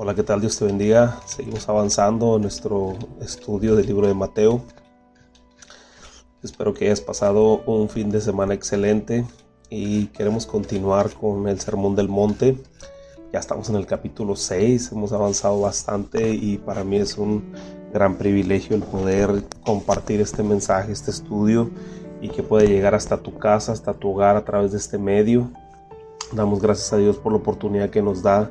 Hola, ¿qué tal? Dios te bendiga. Seguimos avanzando en nuestro estudio del libro de Mateo. Espero que hayas pasado un fin de semana excelente y queremos continuar con el Sermón del Monte. Ya estamos en el capítulo 6, hemos avanzado bastante y para mí es un gran privilegio el poder compartir este mensaje, este estudio y que pueda llegar hasta tu casa, hasta tu hogar a través de este medio. Damos gracias a Dios por la oportunidad que nos da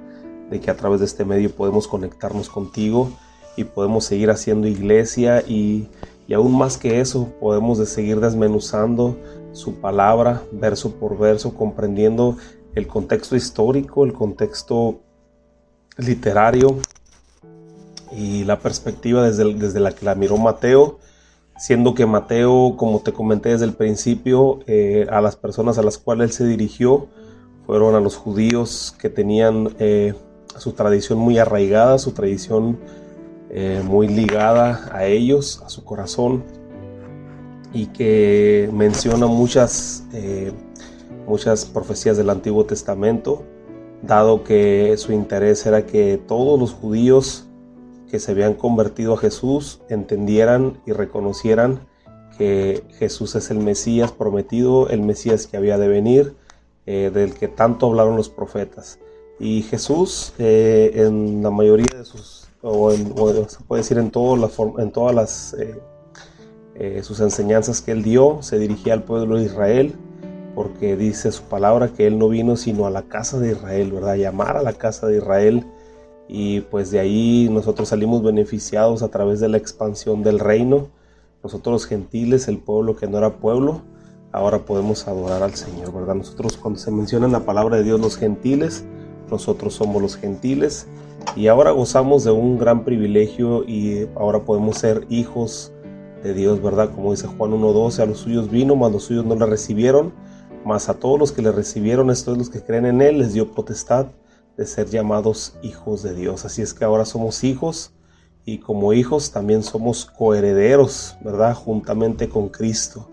de que a través de este medio podemos conectarnos contigo y podemos seguir haciendo iglesia y, aún más que eso podemos de seguir desmenuzando su palabra verso por verso, comprendiendo el contexto histórico, el contexto literario y la perspectiva desde, desde la que la miró Mateo, siendo que Mateo, como te comenté desde el principio, eh, a las personas a las cuales él se dirigió fueron a los judíos que tenían eh, su tradición muy arraigada, su tradición eh, muy ligada a ellos, a su corazón, y que menciona muchas, eh, muchas profecías del Antiguo Testamento, dado que su interés era que todos los judíos que se habían convertido a Jesús entendieran y reconocieran que Jesús es el Mesías prometido, el Mesías que había de venir, eh, del que tanto hablaron los profetas. Y Jesús, eh, en la mayoría de sus, o, se puede decir en, la en todas las, eh, eh, sus enseñanzas que él dio, se dirigía al pueblo de Israel, porque dice su palabra que él no vino sino a la casa de Israel, ¿verdad? Llamar a la casa de Israel. Y pues de ahí nosotros salimos beneficiados a través de la expansión del reino. Nosotros los gentiles, el pueblo que no era pueblo, ahora podemos adorar al Señor, ¿verdad? Nosotros cuando se menciona en la palabra de Dios los gentiles, nosotros somos los gentiles y ahora gozamos de un gran privilegio y ahora podemos ser hijos de Dios, ¿verdad? Como dice Juan 1.12, a los suyos vino, mas los suyos no le recibieron, mas a todos los que le recibieron, estos los que creen en Él, les dio potestad de ser llamados hijos de Dios. Así es que ahora somos hijos y como hijos también somos coherederos, ¿verdad? Juntamente con Cristo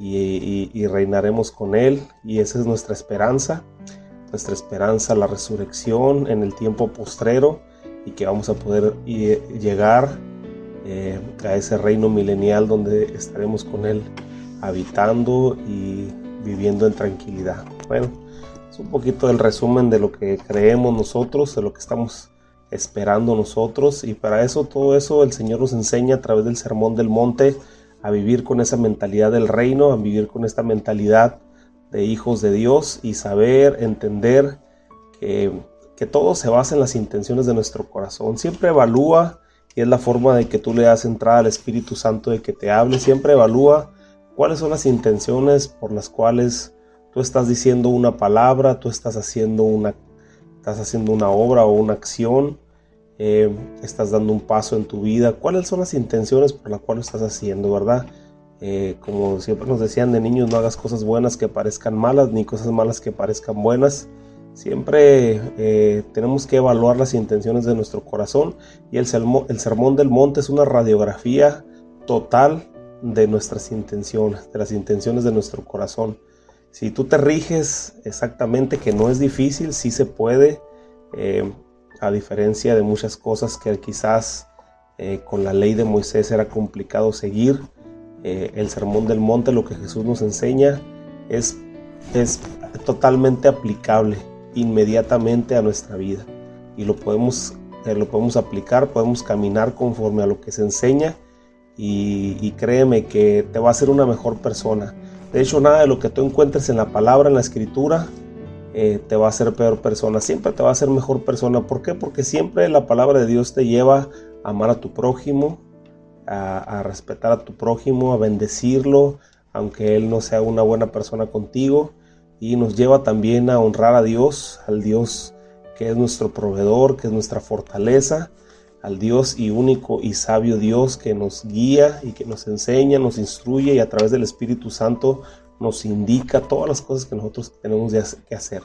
y reinaremos con Él y esa es nuestra esperanza nuestra esperanza, la resurrección en el tiempo postrero y que vamos a poder llegar eh, a ese reino milenial donde estaremos con Él habitando y viviendo en tranquilidad. Bueno, es un poquito el resumen de lo que creemos nosotros, de lo que estamos esperando nosotros y para eso todo eso el Señor nos enseña a través del Sermón del Monte a vivir con esa mentalidad del reino, a vivir con esta mentalidad de hijos de Dios y saber, entender que, que, todo se basa en las intenciones de nuestro corazón. Siempre evalúa, y es la forma de que tú le das entrada al Espíritu Santo de que te hable, siempre evalúa cuáles son las intenciones por las cuales tú estás diciendo una palabra, tú estás haciendo una, estás haciendo una obra o una acción, eh, estás dando un paso en tu vida, cuáles son las intenciones por las cuales estás haciendo, ¿verdad? Eh, como siempre nos decían de niños, no hagas cosas buenas que parezcan malas, ni cosas malas que parezcan buenas. Siempre eh, tenemos que evaluar las intenciones de nuestro corazón y el, sermón del monte es una radiografía total de nuestras intenciones, de las intenciones de nuestro corazón. Si tú te riges exactamente, que no es difícil, sí se puede, eh, a diferencia de muchas cosas que quizás con la ley de Moisés era complicado seguir, eh, el sermón del monte, lo que Jesús nos enseña, es, es totalmente aplicable inmediatamente a nuestra vida. Y lo podemos, eh, lo podemos aplicar, podemos caminar conforme a lo que se enseña y, créeme que te va a hacer una mejor persona. De hecho, nada de lo que tú encuentres en la palabra, en la escritura, eh, te va a hacer peor persona. Siempre te va a hacer mejor persona. ¿Por qué? Porque siempre la palabra de Dios te lleva a amar a tu prójimo, a, respetar a tu prójimo, a bendecirlo, aunque él no sea una buena persona contigo. Y nos lleva también a honrar a Dios, al Dios que es nuestro proveedor, que es nuestra fortaleza, al Dios y único y sabio Dios que nos guía y que nos enseña, nos instruye y a través del Espíritu Santo nos indica todas las cosas que nosotros tenemos que hacer.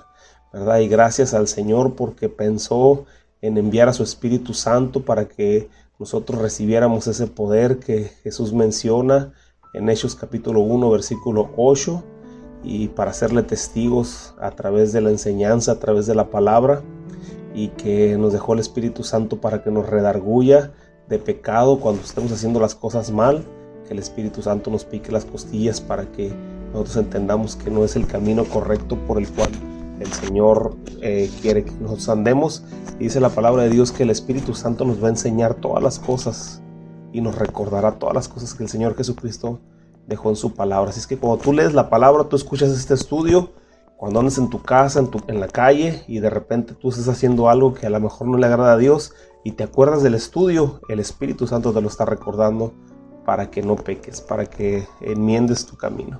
¿verdad? Y gracias al Señor porque pensó en enviar a su Espíritu Santo para que nosotros recibiéramos ese poder que Jesús menciona en Hechos capítulo 1 versículo 8 y para serle testigos a través de la enseñanza, a través de la palabra. y que nos dejó el Espíritu Santo para que nos redarguya de pecado cuando estemos haciendo las cosas mal, que el Espíritu Santo nos pique las costillas para que nosotros entendamos que no es el camino correcto por el cual el Señor eh, quiere que nos andemos. Dice la palabra de Dios que el Espíritu Santo nos va a enseñar todas las cosas y nos recordará todas las cosas que el Señor Jesucristo dejó en su palabra. Así es que cuando tú lees la palabra, tú escuchas este estudio, cuando andas en tu casa, en, tu, en la calle y de repente tú estás haciendo algo que a lo mejor no le agrada a Dios y te acuerdas del estudio, el Espíritu Santo te lo está recordando para que no peques, para que enmiendes tu camino.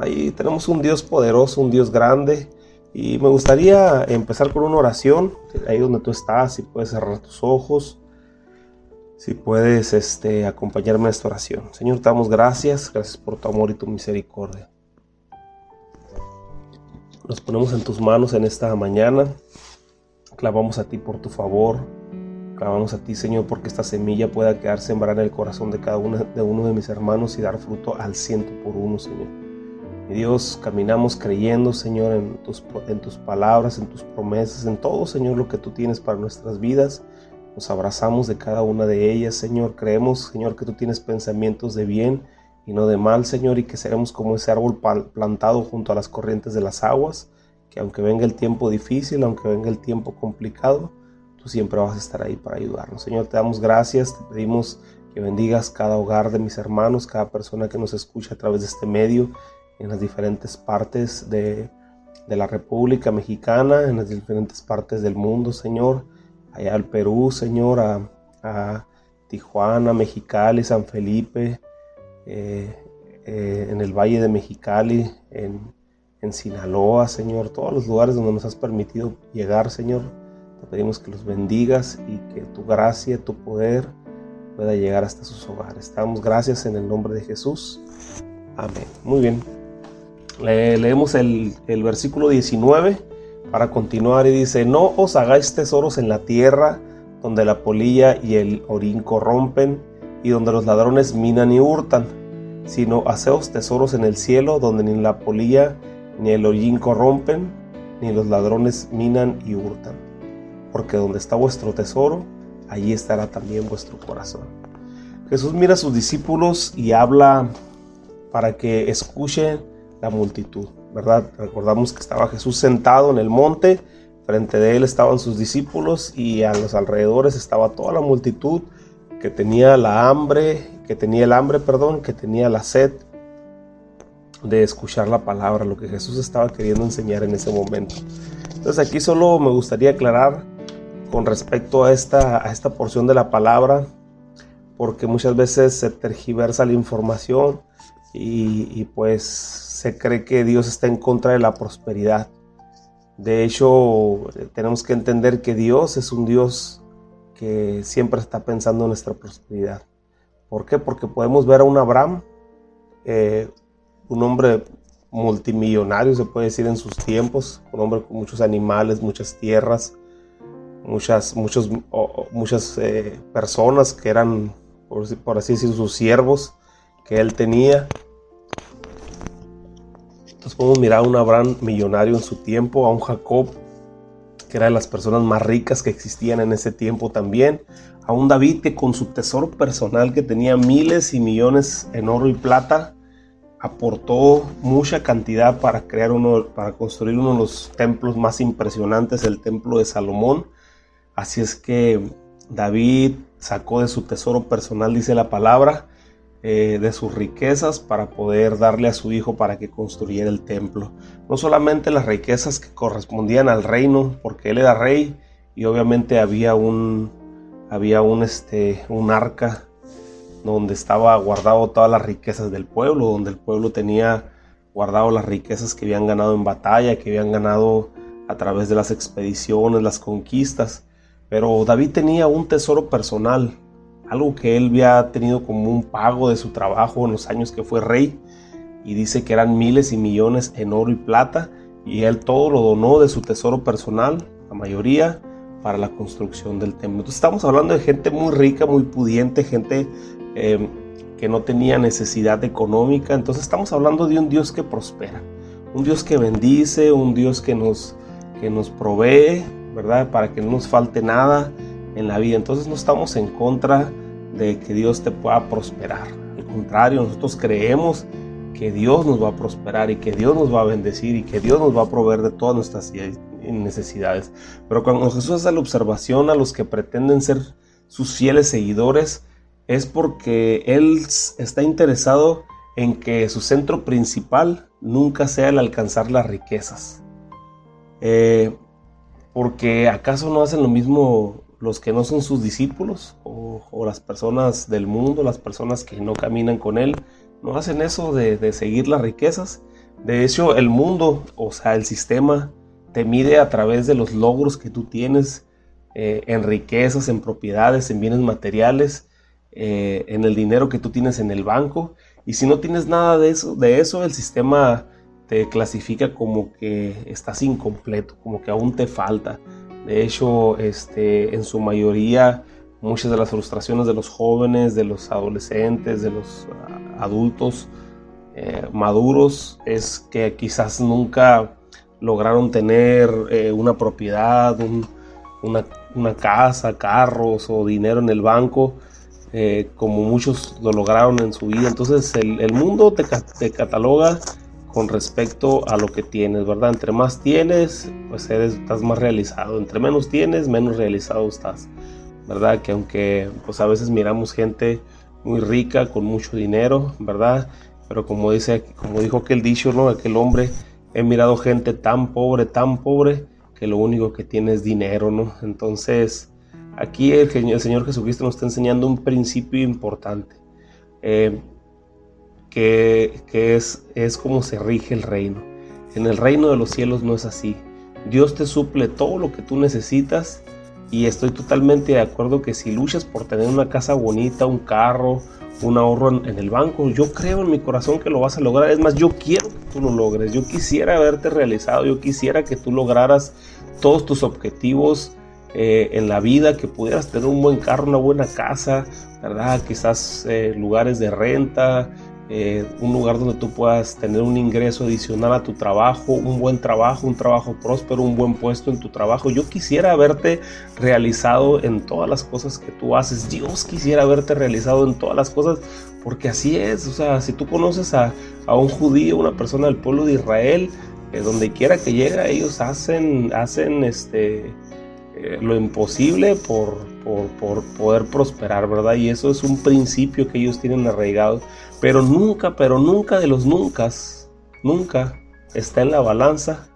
Ahí tenemos un Dios poderoso, un Dios grande. Y me gustaría empezar con una oración, ahí donde tú estás, si puedes cerrar tus ojos, si puedes este, acompañarme en esta oración. Señor, te damos gracias, gracias por tu amor y tu misericordia. Nos ponemos en tus manos en esta mañana, clavamos a ti por tu favor, clavamos a ti, Señor, porque esta semilla pueda quedar sembrada en el corazón de cada uno de, uno de mis hermanos y dar fruto al ciento por uno, Señor. Y Dios, caminamos creyendo, Señor, en tus, en tus palabras, en tus promesas, en todo, Señor, lo que tú tienes para nuestras vidas. Nos abrazamos de cada una de ellas, Señor. Creemos, Señor, que tú tienes pensamientos de bien y no de mal, Señor, y que seremos como ese árbol plantado junto a las corrientes de las aguas, que aunque venga el tiempo difícil, aunque venga el tiempo complicado, tú siempre vas a estar ahí para ayudarnos. Señor, te damos gracias, te pedimos que bendigas cada hogar de mis hermanos, cada persona que nos escucha a través de este medio en las diferentes partes de, la República Mexicana, en las diferentes partes del mundo, Señor. Allá al Perú, Señor, a, Tijuana, Mexicali, San Felipe, eh, eh, en el Valle de Mexicali, en, en Sinaloa, Señor, todos los lugares donde nos has permitido llegar, Señor. Te pedimos que los bendigas y que tu gracia, tu poder pueda llegar hasta sus hogares. Damos gracias en el nombre de Jesús. Amén. Muy bien leemos el, versículo 19 para continuar y dice, no os hagáis tesoros en la tierra donde la polilla y el orín corrompen y donde los ladrones minan y hurtan, sino haceos tesoros en el cielo donde ni la polilla ni el orín corrompen, ni los ladrones minan y hurtan. Porque donde está vuestro tesoro, allí estará también vuestro corazón. Jesús mira a sus discípulos y habla para que escuchen la multitud, ¿verdad? Recordamos que estaba Jesús sentado en el monte, frente de él estaban sus discípulos y a los alrededores estaba toda la multitud que tenía la hambre, que tenía el hambre, perdón, que tenía la sed de escuchar la palabra, lo que Jesús estaba queriendo enseñar en ese momento. Entonces aquí solo me gustaría aclarar con respecto a esta, a esta porción de la palabra, porque muchas veces se tergiversa la información y, y pues se cree que Dios está en contra de la prosperidad. De hecho, tenemos que entender que Dios es un Dios que siempre está pensando en nuestra prosperidad. ¿Por qué? Porque podemos ver a un Abraham, eh, un hombre multimillonario, se puede decir en sus tiempos, un hombre con muchos animales, muchas tierras, muchas, muchos, muchas eh, personas que eran, por así decir, sus siervos que él tenía podemos mirar a un Abraham millonario en su tiempo, a un Jacob que era de las personas más ricas que existían en ese tiempo también, a un David que con su tesoro personal que tenía miles y millones en oro y plata, aportó mucha cantidad para crear uno, para construir uno de los templos más impresionantes, el templo de Salomón. Así es que David sacó de su tesoro personal, dice la palabra, eh, de sus riquezas para poder darle a su hijo para que construyera el templo. No solamente las riquezas que correspondían al reino, porque él era rey y obviamente había un, había un, este, un arca donde estaba guardado todas las riquezas del pueblo, donde el pueblo tenía guardado las riquezas que habían ganado en batalla, que habían ganado a través de las expediciones, las conquistas. Pero David tenía un tesoro personal, algo que él había tenido como un pago de su trabajo en los años que fue rey, y dice que eran miles y millones en oro y plata, y él todo lo donó de su tesoro personal, la mayoría, para la construcción del templo. Entonces estamos hablando de gente muy rica, muy pudiente, gente em, que no tenía necesidad económica, entonces estamos hablando de un Dios que prospera, un Dios que bendice, un Dios que nos, que nos provee, ¿verdad? Para que no nos falte nada en la vida. Entonces no estamos en contra de que Dios te pueda prosperar. Al contrario, nosotros creemos que Dios nos va a prosperar y que Dios nos va a bendecir y que Dios nos va a proveer de todas nuestras necesidades. Pero cuando Jesús hace la observación a los que pretenden ser sus fieles seguidores, es porque Él está interesado en que su centro principal nunca sea el alcanzar las riquezas. Eh, porque acaso no hacen lo mismo los que no son sus discípulos o, las personas del mundo, las personas que no caminan con Él, no hacen eso de, seguir las riquezas. De hecho, el mundo, o sea, el sistema, te mide a través de los logros que tú tienes eh, en riquezas, en propiedades, en bienes materiales, eh, en el dinero que tú tienes en el banco. Y si no tienes nada de eso, de eso el sistema te clasifica como que estás incompleto, como que aún te falta. De hecho, este, en su mayoría, muchas de las frustraciones de los jóvenes, de los adolescentes, de los ah, adultos eh, maduros es que quizás nunca lograron tener eh, una propiedad, una, casa, carros o dinero en el banco, eh, como muchos lo lograron en su vida. Entonces el, mundo te, te cataloga con respecto a lo que tienes, ¿verdad? Entre más tienes, pues eres, estás más realizado. Entre menos tienes, menos realizado estás, ¿verdad? Que aunque pues a veces miramos gente muy rica, con mucho dinero, ¿verdad? Pero como dice, como dijo aquel dicho, ¿no? Aquel hombre, he mirado gente tan pobre, tan pobre, que lo único que tiene es dinero, ¿no? Entonces, aquí el, el Señor Jesucristo nos está enseñando un principio importante. Eh, que, es, es como se rige el reino. En el reino de los cielos no es así. Dios te suple todo lo que tú necesitas y estoy totalmente de acuerdo que si luchas por tener una casa bonita, un carro, un ahorro en, el banco, yo creo en mi corazón que lo vas a lograr. Es más, yo quiero que tú lo logres. Yo quisiera verte realizado. Yo quisiera que tú lograras todos tus objetivos eh, en la vida, que pudieras tener un buen carro, una buena casa, ¿verdad? Quizás eh, lugares de renta, eh, un lugar donde tú puedas tener un ingreso adicional a tu trabajo, un buen trabajo, un trabajo próspero, un buen puesto en tu trabajo. Yo quisiera verte realizado en todas las cosas que tú haces. Dios quisiera verte realizado en todas las cosas, porque así es. O sea, si tú conoces a, un judío, una persona del pueblo de Israel, eh, donde quiera que llega, ellos hacen, hacen este, eh, lo imposible por, por poder prosperar, ¿verdad? Y eso es un principio que ellos tienen arraigado pero nunca, pero nunca de los nunca, nunca está en la balanza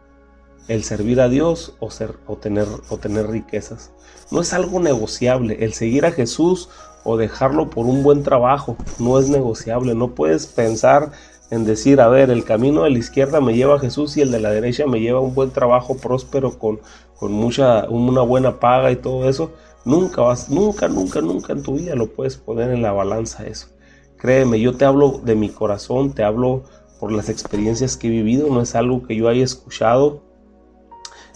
el servir a Dios o, ser, o, tener, o tener riquezas. No es algo negociable. El seguir a Jesús o dejarlo por un buen trabajo no es negociable. No puedes pensar en decir, a ver, el camino de la izquierda me lleva a Jesús y el de la derecha me lleva a un buen trabajo próspero con, con mucha, una buena paga y todo eso. Nunca vas, nunca, nunca, nunca en tu vida lo puedes poner en la balanza eso. Créeme, yo te hablo de mi corazón, te hablo por las experiencias que he vivido, no es algo que yo haya escuchado.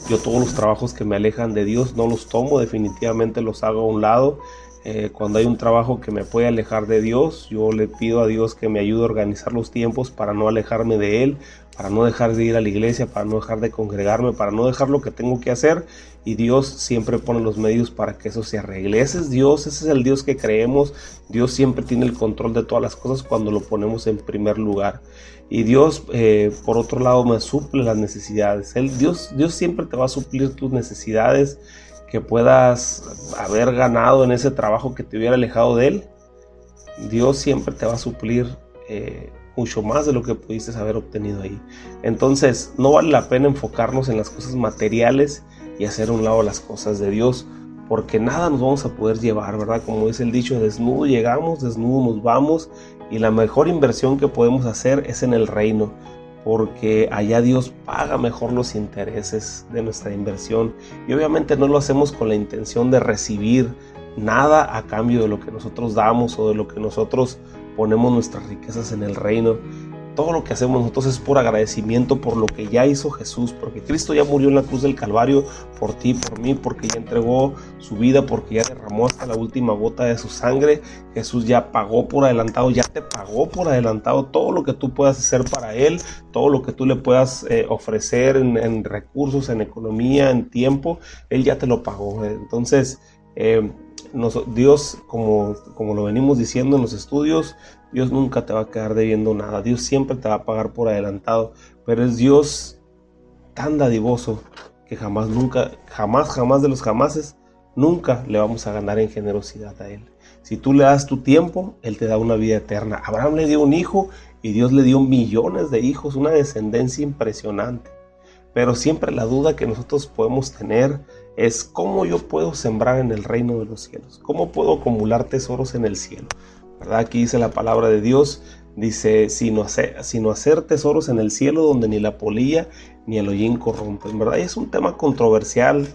Yo todos los trabajos que me alejan de Dios no los tomo, definitivamente los hago a un lado. Eh, cuando hay un trabajo que me puede alejar de Dios, yo le pido a Dios que me ayude a organizar los tiempos para no alejarme de Él, para no dejar de ir a la iglesia, para no dejar de congregarme, para no dejar lo que tengo que hacer. Y Dios siempre pone los medios para que eso se arregle. Ese es Dios, ese es el Dios que creemos. Dios siempre tiene el control de todas las cosas cuando lo ponemos en primer lugar. Y Dios, eh, por otro lado, me suple las necesidades. Él, Dios, Dios siempre te va a suplir tus necesidades que puedas haber ganado en ese trabajo que te hubiera alejado de Él. Dios siempre te va a suplir. Eh, mucho más de lo que pudiste haber obtenido ahí. Entonces, no vale la pena enfocarnos en las cosas materiales y hacer a un lado las cosas de Dios, porque nada nos vamos a poder llevar, ¿verdad? Como dice el dicho, desnudo llegamos, desnudo nos vamos, y la mejor inversión que podemos hacer es en el reino, porque allá Dios paga mejor los intereses de nuestra inversión, y obviamente no lo hacemos con la intención de recibir nada a cambio de lo que nosotros damos o de lo que nosotros ponemos nuestras riquezas en el reino. Todo lo que hacemos nosotros es por agradecimiento por lo que ya hizo Jesús, porque Cristo ya murió en la cruz del Calvario por ti, por mí, porque ya entregó su vida, porque ya derramó hasta la última gota de su sangre. Jesús ya pagó por adelantado, ya te pagó por adelantado todo lo que tú puedas hacer para Él, todo lo que tú le puedas eh, ofrecer en, recursos, en economía, en tiempo, Él ya te lo pagó. Entonces, eh, Dios, como, como lo venimos diciendo en los estudios, Dios nunca te va a quedar debiendo nada. Dios siempre te va a pagar por adelantado. Pero es Dios tan dadivoso que jamás, nunca, jamás, jamás de los jamases, nunca le vamos a ganar en generosidad a Él. Si tú le das tu tiempo, Él te da una vida eterna. Abraham le dio un hijo y Dios le dio millones de hijos, una descendencia impresionante. Pero siempre la duda que nosotros podemos tener es cómo yo puedo sembrar en el reino de los cielos, cómo puedo acumular tesoros en el cielo. ¿Verdad? Aquí dice la palabra de Dios, dice, sino hacer, hacer tesoros en el cielo donde ni la polilla ni el hollín corrompen. ¿Verdad? Es un tema controversial,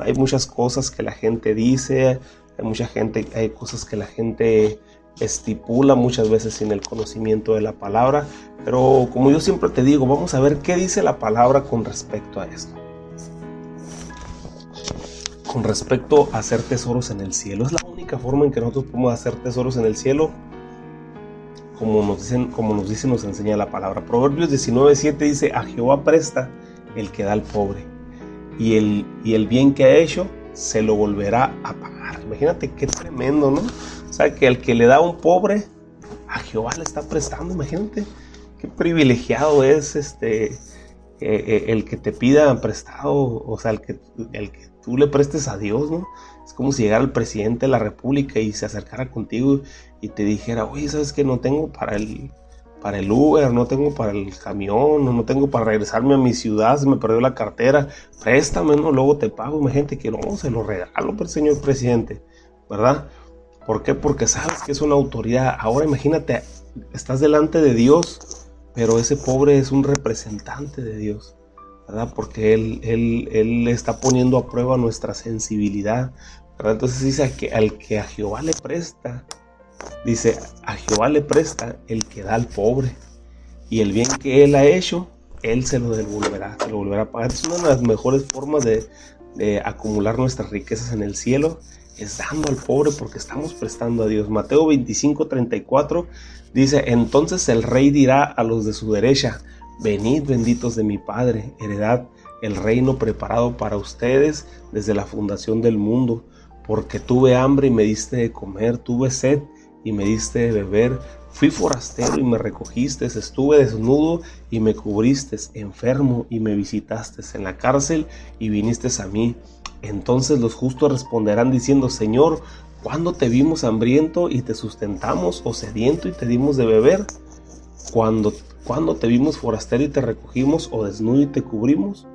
hay muchas cosas que la gente dice, hay mucha gente, hay cosas que la gente estipula muchas veces sin el conocimiento de la palabra, pero como yo siempre te digo, vamos a ver qué dice la palabra con respecto a esto con respecto a hacer tesoros en el cielo. Es la única forma en que nosotros podemos hacer tesoros en el cielo, como nos, dicen, como nos dice, nos enseña la palabra. Proverbios 19.7 dice, a Jehová presta el que da al pobre, y el, y el bien que ha hecho se lo volverá a pagar. Imagínate qué tremendo, ¿no? O sea, que el que le da a un pobre, a Jehová le está prestando, imagínate qué privilegiado es este eh, eh, el que te pida prestado, o sea, el que, el que tú le prestes a Dios, ¿no? Es como si llegara el presidente de la República y se acercara contigo y te dijera, oye, ¿sabes qué? No tengo para el, para el Uber, no tengo para el camión, no tengo para regresarme a mi ciudad, se me perdió la cartera, préstame, ¿no? Luego te pago, gente que no, se lo regalo, pero señor presidente, ¿verdad? ¿Por qué? Porque sabes que es una autoridad. Ahora imagínate, estás delante de Dios, pero ese pobre es un representante de Dios. Porque él, él, él, está poniendo a prueba nuestra sensibilidad, Entonces dice que al que a Jehová le presta, dice, a Jehová le presta el que da al pobre, y el bien que él ha hecho, él se lo devolverá, se lo volverá a pagar. Es una de las mejores formas de acumular nuestras riquezas en el cielo, es dando al pobre porque estamos prestando a Dios. Mateo 25, 34 dice, entonces el rey dirá a los de su derecha, Venid benditos de mi Padre, heredad el reino preparado para ustedes desde la fundación del mundo, porque tuve hambre y me diste de comer, tuve sed y me diste de beber, fui forastero y me recogiste, estuve desnudo y me cubriste, enfermo y me visitaste, en la cárcel y viniste a mí. Entonces los justos responderán diciendo, Señor, ¿cuándo te vimos hambriento y te sustentamos o sediento y te dimos de beber? Cuando ¿Cuándo te vimos forastero y te recogimos o desnudo y te cubrimos?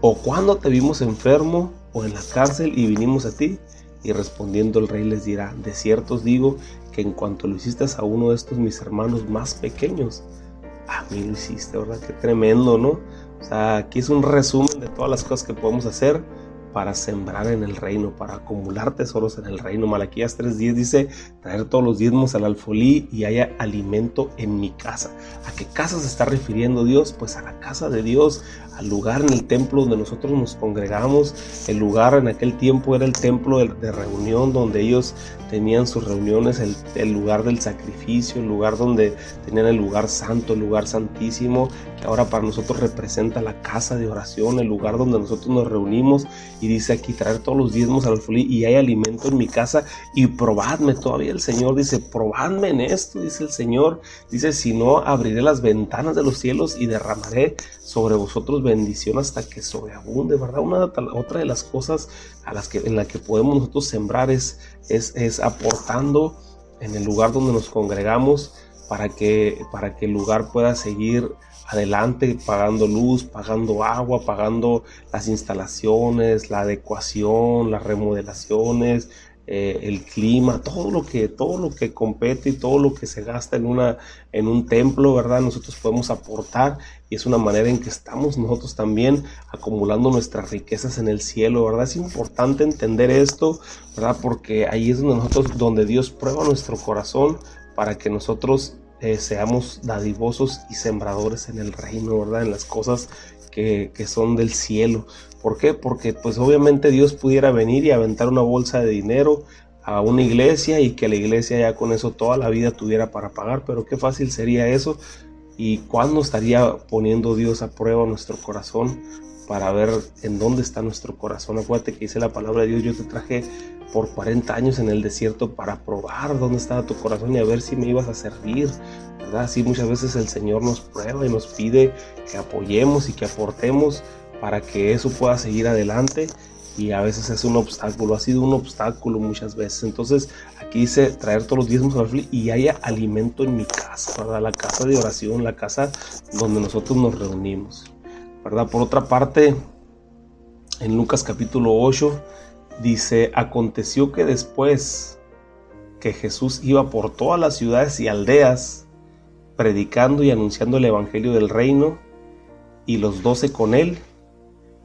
¿O cuándo te vimos enfermo o en la cárcel y vinimos a ti? Y respondiendo el rey les dirá, de cierto os digo que en cuanto lo hiciste a uno de estos mis hermanos más pequeños, a mí lo hiciste, ¿verdad? Qué tremendo, ¿no? O sea, aquí es un resumen de todas las cosas que podemos hacer para sembrar en el reino, para acumular tesoros en el reino. Malaquías 3.10 dice, traer todos los diezmos al alfolí y haya alimento en mi casa. ¿A qué casa se está refiriendo Dios? Pues a la casa de Dios, al lugar en el templo donde nosotros nos congregamos. El lugar en aquel tiempo era el templo de, reunión donde ellos tenían sus reuniones, el, el, lugar del sacrificio, el lugar donde tenían el lugar santo, el lugar santísimo, ahora para nosotros representa la casa de oración, el lugar donde nosotros nos reunimos y dice aquí traer todos los diezmos al alfolí y hay alimento en mi casa y probadme todavía el Señor dice probadme en esto dice el Señor dice si no abriré las ventanas de los cielos y derramaré sobre vosotros bendición hasta que sobreabunde verdad una otra de las cosas a las que en la que podemos nosotros sembrar es es, es aportando en el lugar donde nos congregamos para que para que el lugar pueda seguir adelante pagando luz, pagando agua, pagando las instalaciones, la adecuación, las remodelaciones, eh, el clima, todo lo que todo lo que compete y todo lo que se gasta en una en un templo, ¿verdad? Nosotros podemos aportar y es una manera en que estamos nosotros también acumulando nuestras riquezas en el cielo, ¿verdad? Es importante entender esto, ¿verdad? Porque ahí es donde nosotros donde Dios prueba nuestro corazón para que nosotros eh, seamos dadivosos y sembradores en el reino, ¿verdad? En las cosas que, que, son del cielo. ¿Por qué? Porque pues obviamente Dios pudiera venir y aventar una bolsa de dinero a una iglesia y que la iglesia ya con eso toda la vida tuviera para pagar, pero qué fácil sería eso y cuándo estaría poniendo Dios a prueba nuestro corazón para ver en dónde está nuestro corazón. Acuérdate que dice la palabra de Dios, yo te traje por 40 años en el desierto para probar dónde estaba tu corazón y a ver si me ibas a servir. Así muchas veces el Señor nos prueba y nos pide que apoyemos y que aportemos para que eso pueda seguir adelante y a veces es un obstáculo, ha sido un obstáculo muchas veces. Entonces aquí dice traer todos los diezmos al y haya alimento en mi casa, ¿verdad? La casa de oración, la casa donde nosotros nos reunimos, ¿verdad? Por otra parte, en Lucas capítulo 8 dice, aconteció que después que Jesús iba por todas las ciudades y aldeas, predicando y anunciando el Evangelio del reino, y los doce con él,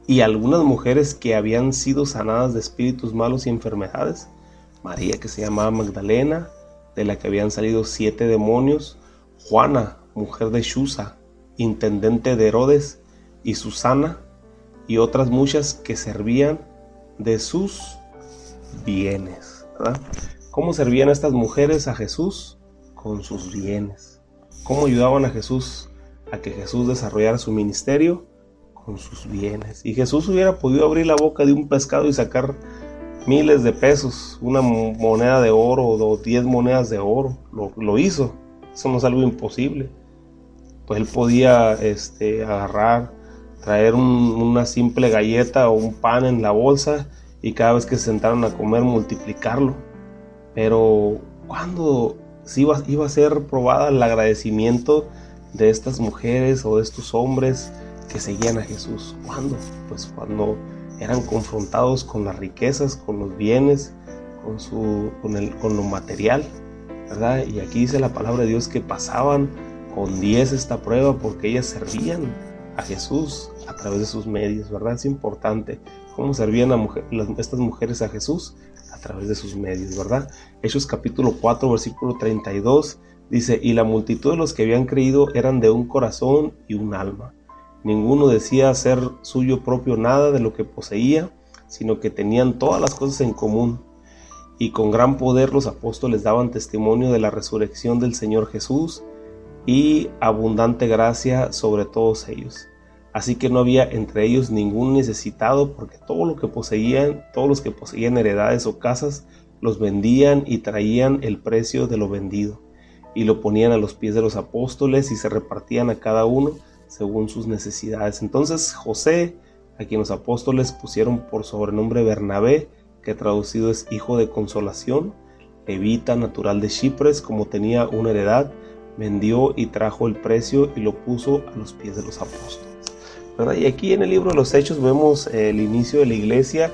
y algunas mujeres que habían sido sanadas de espíritus malos y enfermedades. María que se llamaba Magdalena, de la que habían salido siete demonios, Juana, mujer de Shusa, intendente de Herodes, y Susana, y otras muchas que servían de sus bienes. ¿Cómo servían estas mujeres a Jesús? Con sus bienes. ¿Cómo ayudaban a Jesús a que Jesús desarrollara su ministerio? con sus bienes. Y Jesús hubiera podido abrir la boca de un pescado y sacar miles de pesos, una moneda de oro o diez monedas de oro. Lo, hizo. Eso no es algo imposible. Pues él podía este, agarrar, traer una simple galleta o un pan en la bolsa y cada vez que se sentaron a comer multiplicarlo. Pero cuando iba, iba a ser probada el agradecimiento de estas mujeres o de estos hombres que seguían a Jesús. ¿Cuándo? Pues cuando eran confrontados con las riquezas, con los bienes, con, su, con, el, con lo material, ¿verdad? Y aquí dice la palabra de Dios que pasaban con 10 esta prueba porque ellas servían a Jesús a través de sus medios, ¿verdad? Es importante cómo servían a estas mujeres a Jesús a través de sus medios, ¿verdad? Hechos capítulo 4, versículo 32 dice, y la multitud de los que habían creído eran de un corazón y un alma. Ninguno decía ser suyo propio nada de lo que poseía, sino que tenían todas las cosas en común. Y con gran poder los apóstoles daban testimonio de la resurrección del Señor Jesús y abundante gracia sobre todos ellos. Así que no había entre ellos ningún necesitado, porque todo lo que poseían, todos los que poseían heredades o casas, los vendían y traían el precio de lo vendido, y lo ponían a los pies de los apóstoles y se repartían a cada uno según sus necesidades. Entonces José, a quien los apóstoles pusieron por sobrenombre Bernabé, que traducido es hijo de consolación, levita natural de Chipres, como tenía una heredad, vendió y trajo el precio y lo puso a los pies de los apóstoles. Y aquí en el libro de los Hechos vemos el inicio de la iglesia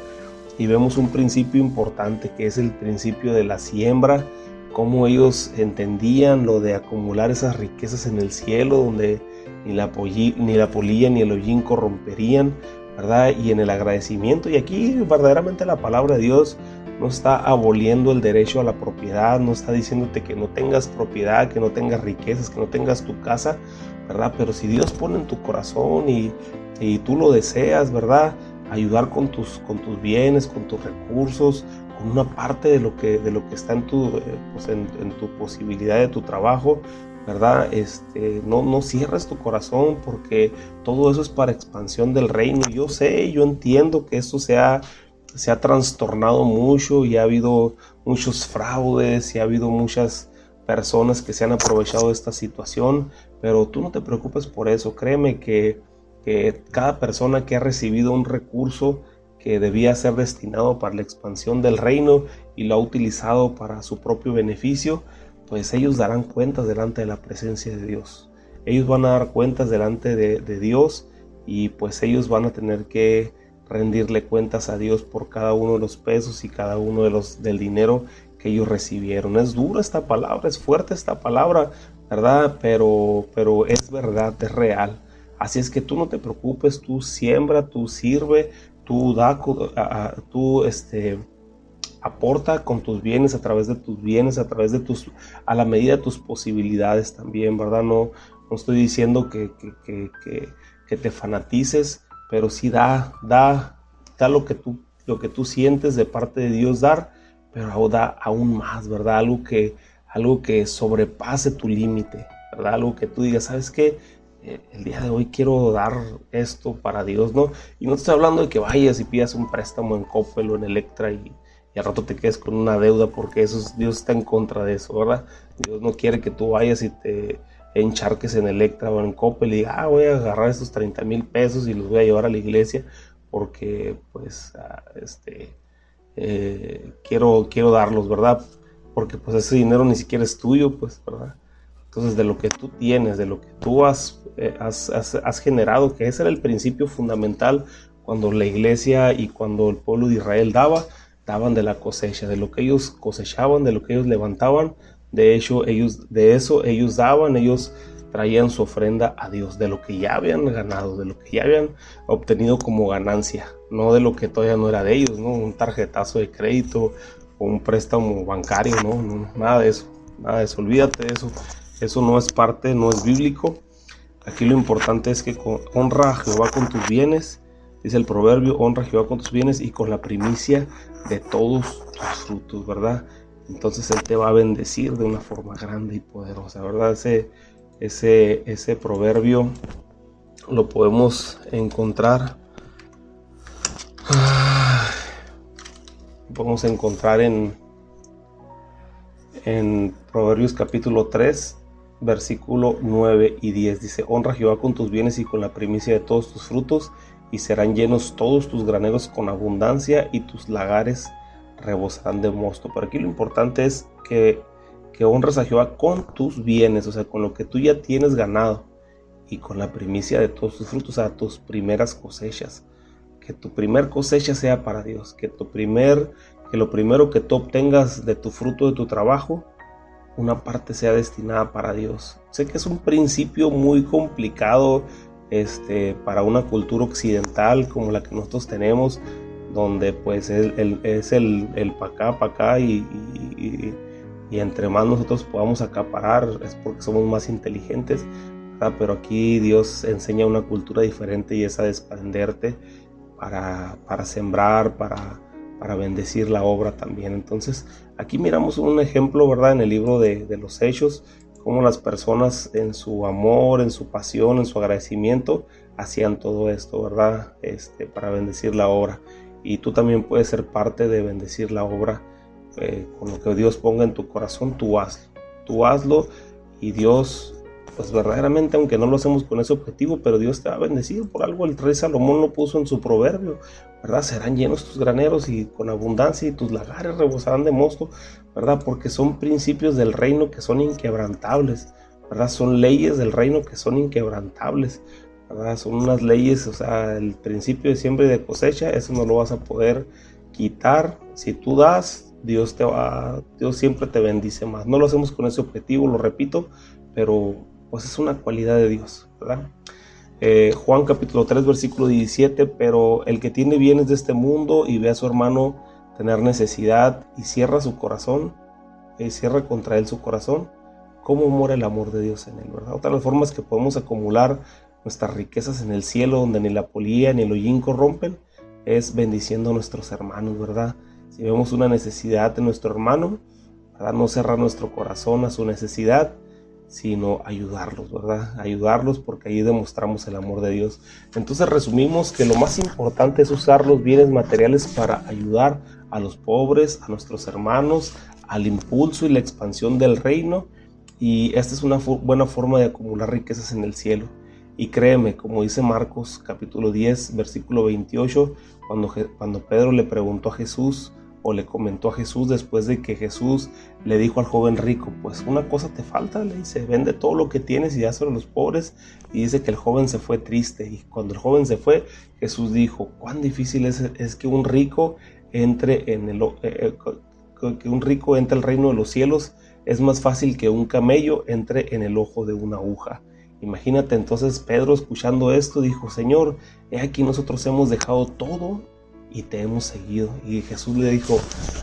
y vemos un principio importante que es el principio de la siembra, cómo ellos entendían lo de acumular esas riquezas en el cielo, donde ni la, ni la polilla ni el hollín corromperían, ¿verdad? Y en el agradecimiento, y aquí verdaderamente la palabra de Dios no está aboliendo el derecho a la propiedad, no está diciéndote que no tengas propiedad, que no tengas riquezas, que no tengas tu casa, ¿verdad? Pero si Dios pone en tu corazón y, y tú lo deseas, ¿verdad? Ayudar con tus, con tus bienes, con tus recursos, con una parte de lo que, de lo que está en tu, eh, pues en, tu posibilidad de tu trabajo, ¿verdad? Este, no, no cierres tu corazón porque todo eso es para expansión del reino. Yo sé, yo entiendo que esto se ha, se ha trastornado mucho y ha habido muchos fraudes y ha habido muchas personas que se han aprovechado de esta situación, pero tú no te preocupes por eso. Créeme que, que cada persona que ha recibido un recurso que debía ser destinado para la expansión del reino y lo ha utilizado para su propio beneficio, pues ellos darán cuentas delante de la presencia de Dios. Ellos van a dar cuentas delante de, Dios y pues ellos van a tener que rendirle cuentas a Dios por cada uno de los pesos y cada uno de los del dinero que ellos recibieron. Es dura esta palabra, es fuerte esta palabra, ¿verdad? Pero, pero es verdad, es real. Así es que tú no te preocupes, tú siembra, tú sirve, tú da, tú este, aporta con tus bienes, a través de tus bienes, a través de tus, a la medida de tus posibilidades también, ¿verdad? No, no estoy diciendo que, que, que, que te fanatices, pero sí da, da, da lo que tú, lo que tú sientes de parte de Dios dar, pero da aún más, ¿verdad? Algo que, algo que sobrepase tu límite, ¿verdad? Algo que tú digas, ¿sabes qué? Eh, el día de hoy quiero dar esto para Dios, ¿no? Y no estoy hablando de que vayas y pidas un préstamo en Coppel o en Electra y, y al rato te quedes con una deuda porque eso Dios está en contra de eso, ¿verdad? Dios no quiere que tú vayas y te encharques en Electra o en Coppel y digas, ah, voy a agarrar estos 30 mil pesos y los voy a llevar a la iglesia porque pues ah, este eh, quiero, quiero darlos, ¿verdad? Porque pues ese dinero ni siquiera es tuyo, pues, ¿verdad? Entonces de lo que tú tienes, de lo que tú has, eh, has, has, generado, que ese era el principio fundamental cuando la iglesia y cuando el pueblo de Israel daba, daban de la cosecha, de lo que ellos cosechaban, de lo que ellos levantaban, de hecho ellos, de eso ellos daban, ellos traían su ofrenda a Dios, de lo que ya habían ganado, de lo que ya habían obtenido como ganancia, no de lo que todavía no era de ellos, ¿no? Un tarjetazo de crédito o un préstamo bancario, ¿no? nada de eso, nada de eso, olvídate de eso, eso no es parte, no es bíblico. Aquí lo importante es que honra a Jehová con tus bienes, dice el proverbio, honra a Jehová con tus bienes y con la primicia de todos tus frutos, ¿verdad? Entonces Él te va a bendecir de una forma grande y poderosa, ¿verdad? Ese, ese, ese proverbio lo podemos encontrar. Lo podemos encontrar en, en Proverbios capítulo 3, versículo 9 y 10. Dice, honra a Jehová con tus bienes y con la primicia de todos tus frutos, y serán llenos todos tus graneros con abundancia, y tus lagares rebosarán de mosto. Pero aquí lo importante es que que honras a Jehová con tus bienes, o sea, con lo que tú ya tienes ganado y con la primicia de todos tus frutos, o sea, tus primeras cosechas. Que tu primer cosecha sea para Dios, que tu primer, que lo primero que tú obtengas de tu fruto de tu trabajo, una parte sea destinada para Dios. Sé que es un principio muy complicado este, para una cultura occidental como la que nosotros tenemos, donde pues es el, es el, para acá, para acá y y entre más nosotros podamos acaparar es porque somos más inteligentes, pero aquí Dios enseña una cultura diferente y es a desprenderte para, para sembrar, para, para bendecir la obra también. Entonces aquí miramos un ejemplo, ¿verdad? En el libro de, de los Hechos, cómo las personas en su amor, en su pasión, en su agradecimiento, hacían todo esto, ¿verdad? Este, para bendecir la obra. Y tú también puedes ser parte de bendecir la obra eh, con lo que Dios ponga en tu corazón, tú hazlo. Tú hazlo y Dios, pues verdaderamente, aunque no lo hacemos con ese objetivo, pero Dios te va a bendecir. Por algo el rey Salomón lo puso en su proverbio, ¿verdad? Serán llenos tus graneros y con abundancia y tus lagares rebosarán de mosto, ¿verdad? Porque son principios del reino que son inquebrantables, ¿verdad? Son leyes del reino que son inquebrantables. ¿Verdad? Son unas leyes, o sea, el principio de siembra y de cosecha, eso no lo vas a poder quitar. Si tú das, Dios te va, Dios siempre te bendice más. No lo hacemos con ese objetivo, lo repito, pero pues es una cualidad de Dios, ¿verdad? Eh, Juan capítulo 3 versículo 17, pero el que tiene bienes de este mundo y ve a su hermano tener necesidad y cierra su corazón, eh, cierra contra él su corazón, ¿cómo mora el amor de Dios en él? ¿verdad? Otra de las formas que podemos acumular nuestras riquezas en el cielo, donde ni la polilla ni el hollín corrompen, es bendiciendo a nuestros hermanos, ¿verdad? Si vemos una necesidad de nuestro hermano, para no cerrar nuestro corazón a su necesidad, sino ayudarlos, ¿verdad? Ayudarlos porque ahí demostramos el amor de Dios. Entonces resumimos que lo más importante es usar los bienes materiales para ayudar a los pobres, a nuestros hermanos, al impulso y la expansión del reino. Y esta es una buena forma de acumular riquezas en el cielo. Y créeme, como dice Marcos capítulo 10, versículo 28, cuando, cuando Pedro le preguntó a Jesús, o le comentó a Jesús después de que Jesús le dijo al joven rico, pues una cosa te falta, le dice, vende todo lo que tienes y dáselo a los pobres. Y dice que el joven se fue triste. Y cuando el joven se fue, Jesús dijo, cuán difícil es, es que un rico entre en el... Eh, eh, que un rico entre al reino de los cielos es más fácil que un camello entre en el ojo de una aguja. Imagínate entonces Pedro escuchando esto dijo, Señor, he aquí nosotros hemos dejado todo y te hemos seguido. Y Jesús le dijo,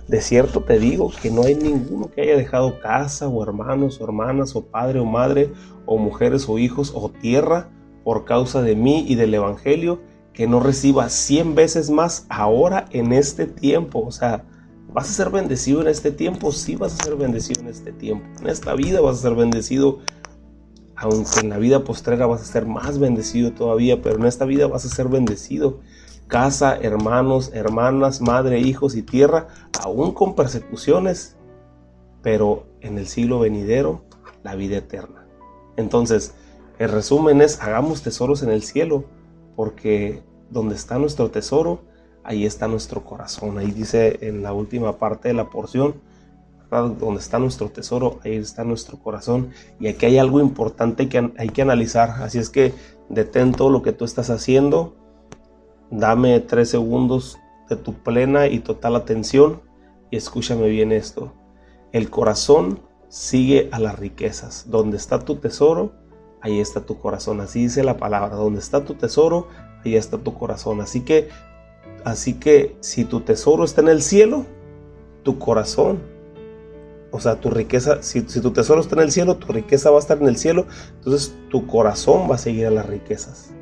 De cierto te digo que no hay ninguno que haya dejado casa o hermanos o hermanas o padre o madre o mujeres o hijos o tierra por causa de mí y del Evangelio que no reciba cien veces más ahora en este tiempo. O sea, ¿vas a ser bendecido en este tiempo? Sí vas a ser bendecido en este tiempo. En esta vida vas a ser bendecido, aunque en la vida postrera vas a ser más bendecido todavía, pero en esta vida vas a ser bendecido casa, hermanos, hermanas, madre, hijos y tierra, aún con persecuciones, pero en el siglo venidero, la vida eterna. Entonces, el resumen es, hagamos tesoros en el cielo, porque donde está nuestro tesoro, ahí está nuestro corazón. Ahí dice en la última parte de la porción, donde está nuestro tesoro, ahí está nuestro corazón. Y aquí hay algo importante que hay que analizar. Así es que detén todo lo que tú estás haciendo, Dame tres segundos de tu plena y total atención y escúchame bien esto. El corazón sigue a las riquezas. Donde está tu tesoro, ahí está tu corazón. Así dice la palabra. Donde está tu tesoro, ahí está tu corazón. Así que, así que si tu tesoro está en el cielo, tu corazón, o sea, tu riqueza, si, si tu tesoro está en el cielo, tu riqueza va a estar en el cielo. Entonces tu corazón va a seguir a las riquezas.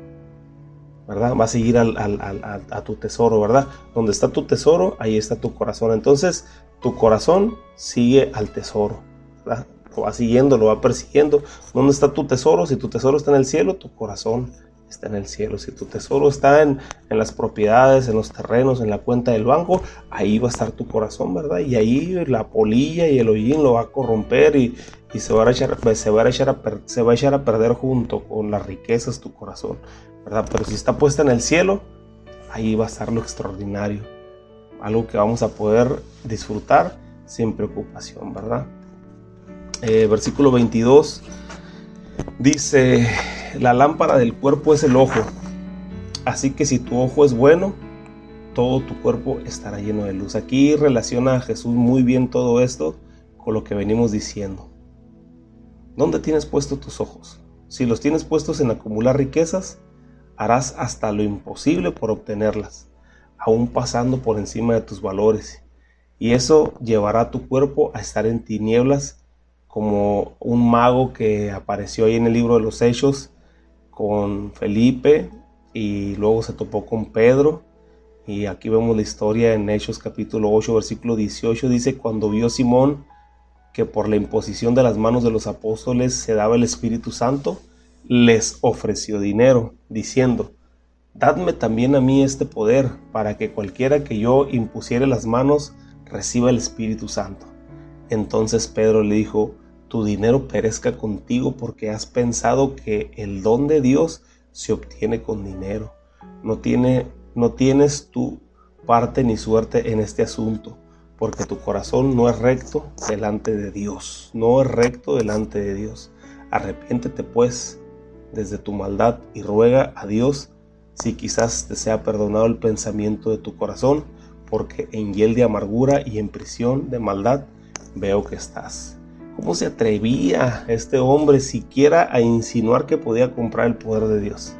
¿verdad? Va a seguir a tu tesoro, ¿verdad? Donde está tu tesoro, ahí está tu corazón. Entonces, tu corazón sigue al tesoro, ¿verdad? Lo va siguiendo, lo va persiguiendo. ¿Dónde está tu tesoro? Si tu tesoro está en el cielo, tu corazón está en el cielo. Si tu tesoro está en, las propiedades, en los terrenos, en la cuenta del banco, ahí va a estar tu corazón, ¿verdad? Y ahí la polilla y el hollín lo va a corromper y, se, va a echar, a echar va a echar a perder junto con las riquezas tu corazón. Pero si está puesta en el cielo, ahí va a estar lo extraordinario, algo que vamos a poder disfrutar sin preocupación, ¿verdad? Eh, versículo 22 dice, la lámpara del cuerpo es el ojo, así que si tu ojo es bueno, todo tu cuerpo estará lleno de luz. Aquí relaciona Jesús muy bien todo esto con lo que venimos diciendo. ¿Dónde tienes puestos tus ojos? Si los tienes puestos en acumular riquezas, harás hasta lo imposible por obtenerlas, aún pasando por encima de tus valores. Y eso llevará a tu cuerpo a estar en tinieblas como un mago que apareció ahí en el libro de los Hechos con Felipe y luego se topó con Pedro. Y aquí vemos la historia en Hechos capítulo 8 versículo 18. Dice, cuando vio Simón que por la imposición de las manos de los apóstoles se daba el Espíritu Santo, les ofreció dinero, diciendo, Dadme también a mí este poder, para que cualquiera que yo impusiere las manos reciba el Espíritu Santo. Entonces Pedro le dijo, Tu dinero perezca contigo porque has pensado que el don de Dios se obtiene con dinero. No, tiene, no tienes tu parte ni suerte en este asunto, porque tu corazón no es recto delante de Dios, no es recto delante de Dios. Arrepiéntete pues desde tu maldad y ruega a Dios si quizás te sea perdonado el pensamiento de tu corazón, porque en hiel de amargura y en prisión de maldad veo que estás. ¿Cómo se atrevía este hombre siquiera a insinuar que podía comprar el poder de Dios?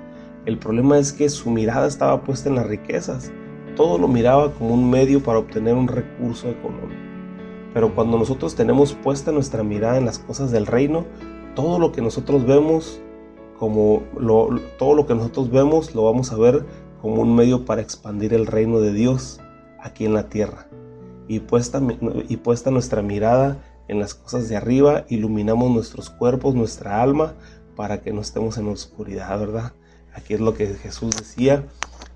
El problema es que su mirada estaba puesta en las riquezas. Todo lo miraba como un medio para obtener un recurso económico. Pero cuando nosotros tenemos puesta nuestra mirada en las cosas del reino, todo lo que nosotros vemos como todo lo que nosotros vemos lo vamos a ver como un medio para expandir el reino de Dios aquí en la tierra. Y puesta, y puesta nuestra mirada en las cosas de arriba, iluminamos nuestros cuerpos, nuestra alma, para que no estemos en oscuridad, ¿verdad? Aquí es lo que Jesús decía,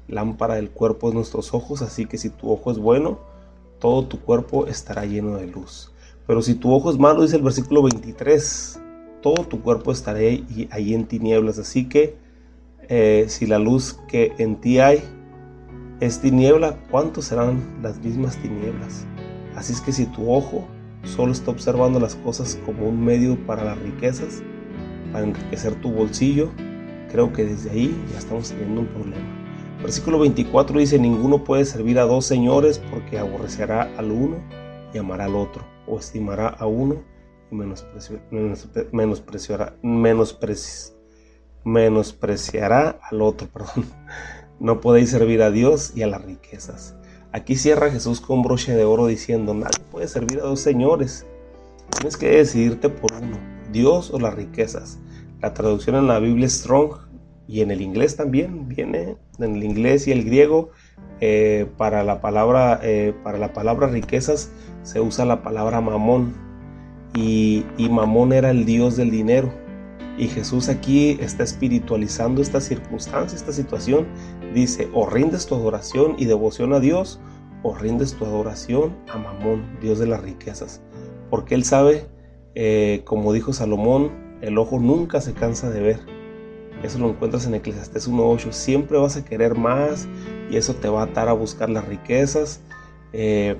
lámpara del cuerpo es nuestros ojos, así que si tu ojo es bueno, todo tu cuerpo estará lleno de luz. Pero si tu ojo es malo, dice el versículo 23, todo tu cuerpo estará ahí, en tinieblas. Así que eh, si la luz que en ti hay es tiniebla, ¿cuántos serán las mismas tinieblas? Así es que si tu ojo solo está observando las cosas como un medio para las riquezas, para enriquecer tu bolsillo, creo que desde ahí ya estamos teniendo un problema. Versículo 24 dice, ninguno puede servir a dos señores porque aborrecerá al uno y amará al otro, o estimará a uno menospreciará, menospreciará al otro. Perdón. No podéis servir a Dios y a las riquezas. Aquí cierra Jesús con broche de oro diciendo, nadie puede servir a dos señores. Tienes que decidirte por uno, Dios o las riquezas. La traducción en la Biblia es Strong y en el inglés también viene, en el inglés y el griego, eh, para, la palabra, eh, para la palabra riquezas se usa la palabra mamón y, y mamón era el dios del dinero. Y Jesús aquí está espiritualizando esta circunstancia, esta situación. Dice, o rindes tu adoración y devoción a Dios, o rindes tu adoración a Mamón, Dios de las riquezas. Porque Él sabe, eh, como dijo Salomón, el ojo nunca se cansa de ver. Eso lo encuentras en Eclesiastés 1.8. Siempre vas a querer más y eso te va a atar a buscar las riquezas. Eh,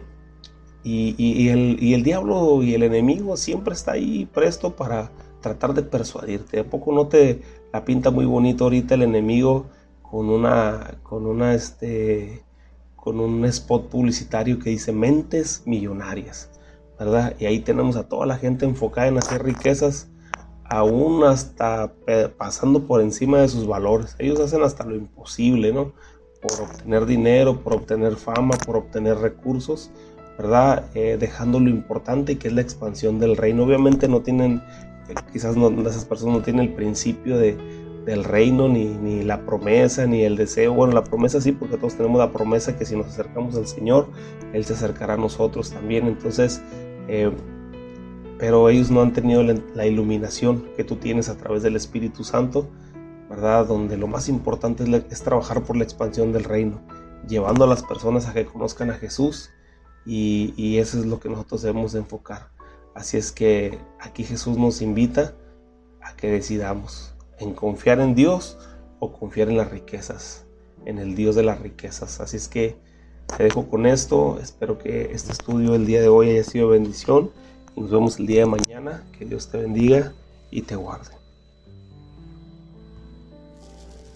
y, el, y el diablo y el enemigo siempre está ahí presto para tratar de persuadirte. ¿A poco no te la pinta muy bonito ahorita el enemigo con una, con una, este, con un spot publicitario que dice mentes millonarias, ¿verdad? Y ahí tenemos a toda la gente enfocada en hacer riquezas, aún hasta pasando por encima de sus valores. Ellos hacen hasta lo imposible, ¿no? Por obtener dinero, por obtener fama, por obtener recursos, ¿verdad? Eh, dejando lo importante que es la expansión del reino. Obviamente no tienen quizás no, esas personas no tienen el principio de, del reino, ni, ni, la promesa, ni el deseo. Bueno, la promesa sí, porque todos tenemos la promesa que si nos acercamos al Señor, Él se acercará a nosotros también. Entonces, eh, pero ellos no han tenido la, iluminación que tú tienes a través del Espíritu Santo, ¿verdad? Donde lo más importante es, trabajar por la expansión del reino, llevando a las personas a que conozcan a Jesús. Y, eso es lo que nosotros debemos de enfocar. Así es que aquí Jesús nos invita a que decidamos en confiar en Dios o confiar en las riquezas, en el Dios de las riquezas. Así es que te dejo con esto. Espero que este estudio el día de hoy haya sido bendición. nos vemos el día de mañana. Que Dios te bendiga y te guarde.